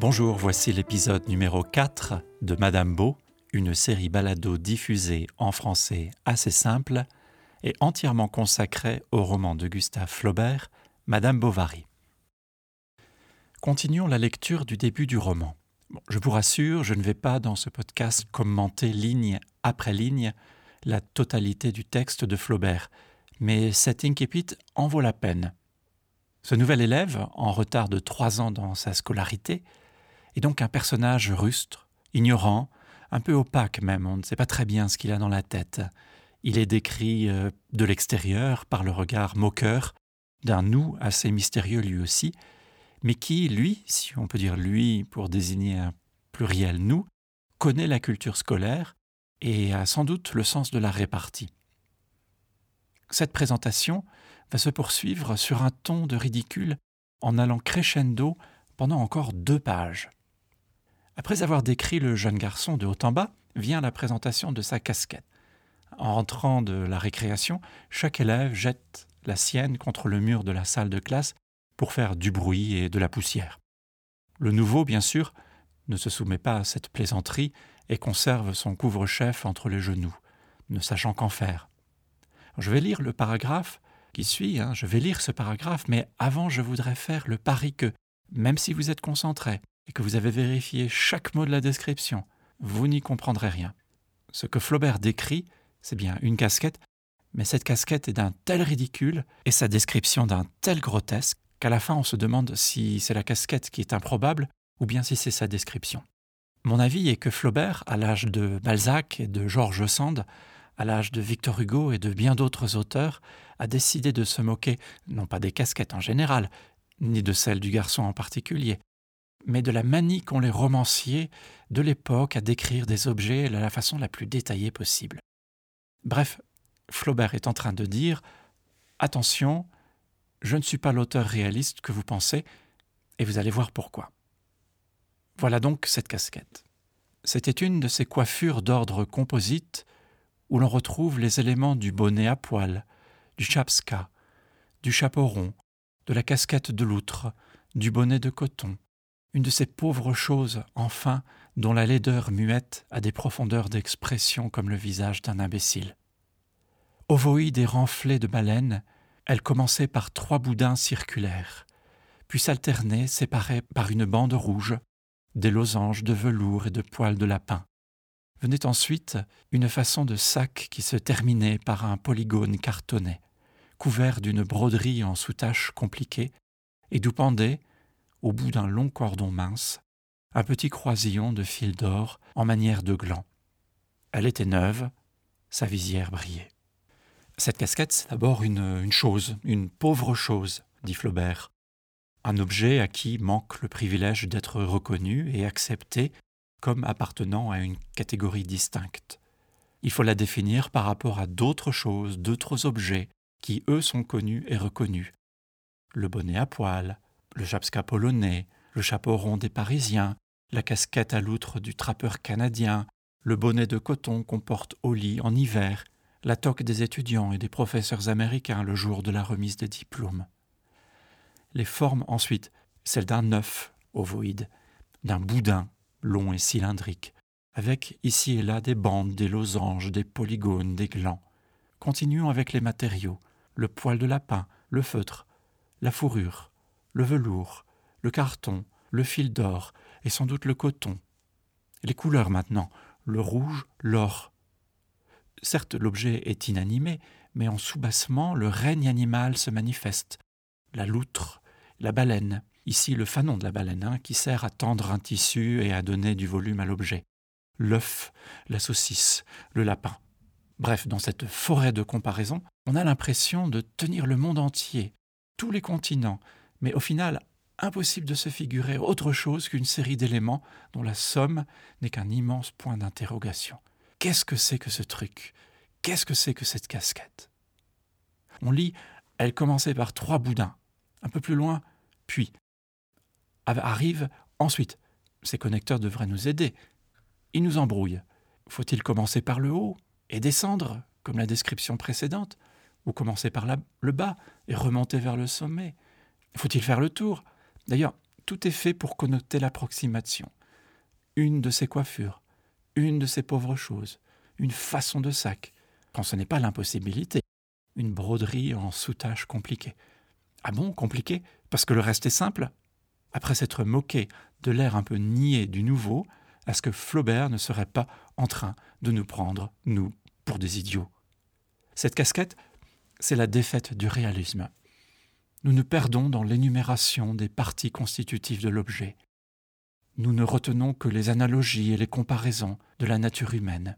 Bonjour, voici l'épisode numéro 4 de Madame Beau, une série balado diffusée en français assez simple et entièrement consacrée au roman de Gustave Flaubert, Madame Bovary. Continuons la lecture du début du roman. je vous rassure, je ne vais pas dans ce podcast commenter ligne après ligne la totalité du texte de Flaubert, mais cet incipit en vaut la peine. Ce nouvel élève, en retard de trois ans dans sa scolarité, est donc un personnage rustre, ignorant, un peu opaque même, on ne sait pas très bien ce qu'il a dans la tête. Il est décrit euh, de l'extérieur par le regard moqueur d'un nous assez mystérieux lui aussi, mais qui, lui, si on peut dire lui pour désigner un pluriel nous, connaît la culture scolaire et a sans doute le sens de la répartie. Cette présentation va se poursuivre sur un ton de ridicule en allant crescendo pendant encore deux pages. Après avoir décrit le jeune garçon de haut en bas, vient la présentation de sa casquette. En rentrant de la récréation, chaque élève jette la sienne contre le mur de la salle de classe pour faire du bruit et de la poussière. Le nouveau, bien sûr, ne se soumet pas à cette plaisanterie et conserve son couvre-chef entre les genoux, ne sachant qu'en faire. Je vais lire le paragraphe qui suit, hein, je vais lire ce paragraphe, mais avant je voudrais faire le pari que, même si vous êtes concentré, et que vous avez vérifié chaque mot de la description, vous n'y comprendrez rien. Ce que Flaubert décrit, c'est bien une casquette, mais cette casquette est d'un tel ridicule et sa description d'un tel grotesque qu'à la fin on se demande si c'est la casquette qui est improbable ou bien si c'est sa description. Mon avis est que Flaubert, à l'âge de Balzac et de Georges Sand, à l'âge de Victor Hugo et de bien d'autres auteurs, a décidé de se moquer non pas des casquettes en général, ni de celles du garçon en particulier, mais de la manie qu'ont les romanciers de l'époque à décrire des objets de la façon la plus détaillée possible. Bref, Flaubert est en train de dire Attention, je ne suis pas l'auteur réaliste que vous pensez, et vous allez voir pourquoi. Voilà donc cette casquette. C'était une de ces coiffures d'ordre composite où l'on retrouve les éléments du bonnet à poil, du chapska, du chapeau rond, de la casquette de loutre, du bonnet de coton, une de ces pauvres choses, enfin, dont la laideur muette a des profondeurs d'expression comme le visage d'un imbécile. Ovoïde et renflée de baleine, elle commençait par trois boudins circulaires, puis s'alternait, séparés par une bande rouge, des losanges de velours et de poils de lapin. Venait ensuite une façon de sac qui se terminait par un polygone cartonné, couvert d'une broderie en soutache compliquée, et d'où pendait, au bout d'un long cordon mince, un petit croisillon de fil d'or en manière de gland. Elle était neuve, sa visière brillait. Cette casquette, c'est d'abord une, chose, une pauvre chose, dit Flaubert, un objet à qui manque le privilège d'être reconnu et accepté comme appartenant à une catégorie distincte. Il faut la définir par rapport à d'autres choses, d'autres objets, qui eux sont connus et reconnus. Le bonnet à poil, le chapska polonais, le chapeau rond des Parisiens, la casquette à loutre du trappeur canadien, le bonnet de coton qu'on porte au lit en hiver, la toque des étudiants et des professeurs américains le jour de la remise des diplômes. Les formes ensuite, celles d'un œuf ovoïde, d'un boudin long et cylindrique, avec ici et là des bandes, des losanges, des polygones, des glands. Continuons avec les matériaux, le poil de lapin, le feutre, la fourrure, le velours, le carton, le fil d'or et sans doute le coton. Les couleurs maintenant, le rouge, l'or. Certes, l'objet est inanimé, mais en soubassement, le règne animal se manifeste. La loutre, la baleine, ici le fanon de la baleine, hein, qui sert à tendre un tissu et à donner du volume à l'objet. L'œuf, la saucisse, le lapin. Bref, dans cette forêt de comparaison, on a l'impression de tenir le monde entier, tous les continents, mais au final, impossible de se figurer autre chose qu'une série d'éléments dont la somme n'est qu'un immense point d'interrogation. Qu'est-ce que c'est que ce truc? Qu'est-ce que c'est que cette casquette? On lit Elle commençait par trois boudins. Un peu plus loin, puis arrive ensuite. Ces connecteurs devraient nous aider. Ils nous embrouillent. Faut-il commencer par le haut et descendre, comme la description précédente, ou commencer par le bas et remonter vers le sommet? Faut-il faire le tour? D'ailleurs, tout est fait pour connoter l'approximation. Une de ses coiffures, une de ses pauvres choses, une façon de sac, quand ce n'est pas l'impossibilité, une broderie en soutache compliquée. Ah bon, compliqué? Parce que le reste est simple? Après s'être moqué de l'air un peu niais du nouveau, est-ce que Flaubert ne serait pas en train de nous prendre, nous, pour des idiots? Cette casquette, c'est la défaite du réalisme. Nous nous perdons dans l'énumération des parties constitutives de l'objet. Nous ne retenons que les analogies et les comparaisons de la nature humaine.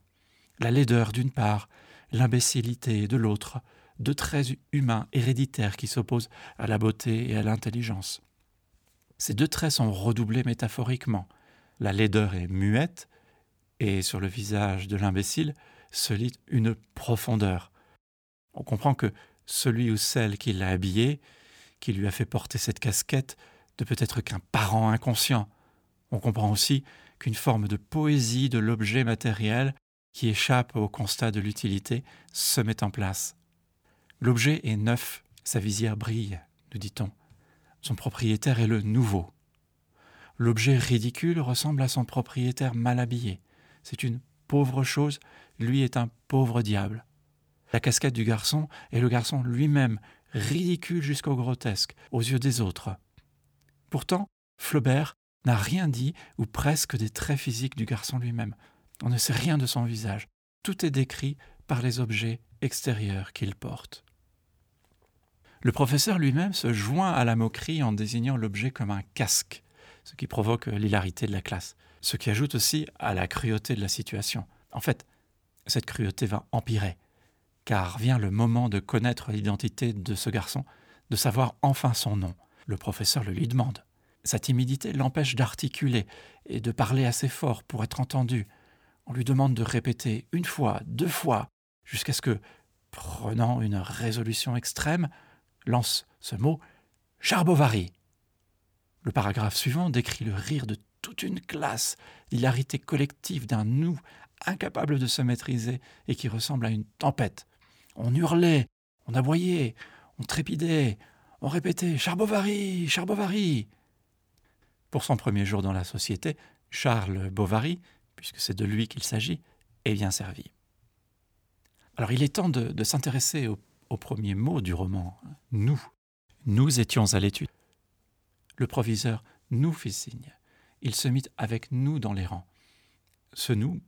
La laideur d'une part, l'imbécilité de l'autre, deux traits humains héréditaires qui s'opposent à la beauté et à l'intelligence. Ces deux traits sont redoublés métaphoriquement. La laideur est muette, et sur le visage de l'imbécile se lit une profondeur. On comprend que celui ou celle qui l'a habillé, qui lui a fait porter cette casquette, ne peut être qu'un parent inconscient. On comprend aussi qu'une forme de poésie de l'objet matériel qui échappe au constat de l'utilité se met en place. L'objet est neuf, sa visière brille, nous dit-on. Son propriétaire est le nouveau. L'objet ridicule ressemble à son propriétaire mal habillé. C'est une pauvre chose, lui est un pauvre diable. La casquette du garçon est le garçon lui-même, ridicule jusqu'au grotesque, aux yeux des autres. Pourtant, Flaubert n'a rien dit, ou presque des traits physiques du garçon lui-même. On ne sait rien de son visage. Tout est décrit par les objets extérieurs qu'il porte. Le professeur lui-même se joint à la moquerie en désignant l'objet comme un casque, ce qui provoque l'hilarité de la classe, ce qui ajoute aussi à la cruauté de la situation. En fait, cette cruauté va empirer, car vient le moment de connaître l'identité de ce garçon, de savoir enfin son nom. Le professeur le lui demande. Sa timidité l'empêche d'articuler et de parler assez fort pour être entendu. On lui demande de répéter une fois, deux fois, jusqu'à ce que, prenant une résolution extrême, lance ce mot Charbovary. Le paragraphe suivant décrit le rire de toute une classe, l'hilarité collective d'un nous incapable de se maîtriser et qui ressemble à une tempête. On hurlait, on aboyait, on trépidait, on répétait Charbovary, Charbovary. Pour son premier jour dans la société, Charles Bovary, puisque c'est de lui qu'il s'agit, est bien servi. Alors il est temps de, de s'intéresser au au premier mot du roman, nous. Nous étions à l'étude. Le proviseur nous fit signe. Il se mit avec nous dans les rangs. Ce nous,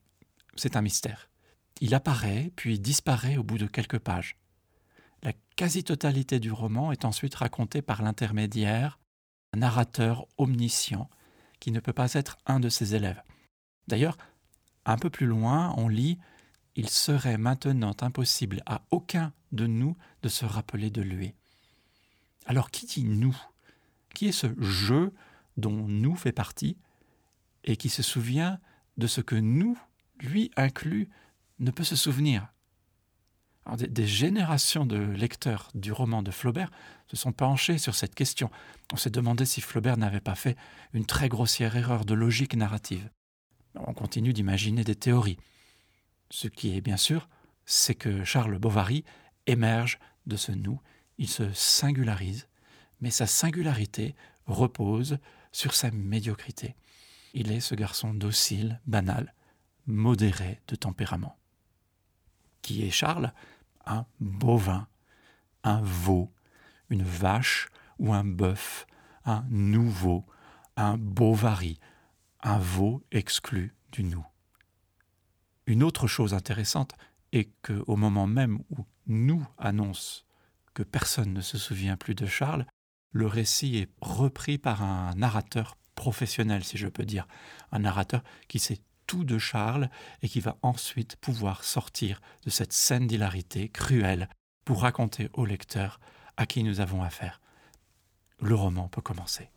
c'est un mystère. Il apparaît puis disparaît au bout de quelques pages. La quasi-totalité du roman est ensuite racontée par l'intermédiaire, un narrateur omniscient qui ne peut pas être un de ses élèves. D'ailleurs, un peu plus loin, on lit il serait maintenant impossible à aucun de nous de se rappeler de lui. Alors qui dit nous Qui est ce je dont nous fait partie et qui se souvient de ce que nous, lui inclus, ne peut se souvenir des, générations de lecteurs du roman de Flaubert se sont penchés sur cette question. On s'est demandé si Flaubert n'avait pas fait une très grossière erreur de logique narrative. On continue d'imaginer des théories. Ce qui est bien sûr, c'est que Charles Bovary émerge de ce nous, il se singularise, mais sa singularité repose sur sa médiocrité. Il est ce garçon docile, banal, modéré de tempérament. Qui est Charles Un bovin, un veau, une vache ou un bœuf, un nouveau, un bovary, un veau exclu du nous. Une autre chose intéressante est qu'au moment même où nous annonce que personne ne se souvient plus de Charles, le récit est repris par un narrateur professionnel, si je peux dire, un narrateur qui sait de Charles et qui va ensuite pouvoir sortir de cette scène d'hilarité cruelle pour raconter au lecteur à qui nous avons affaire. Le roman peut commencer.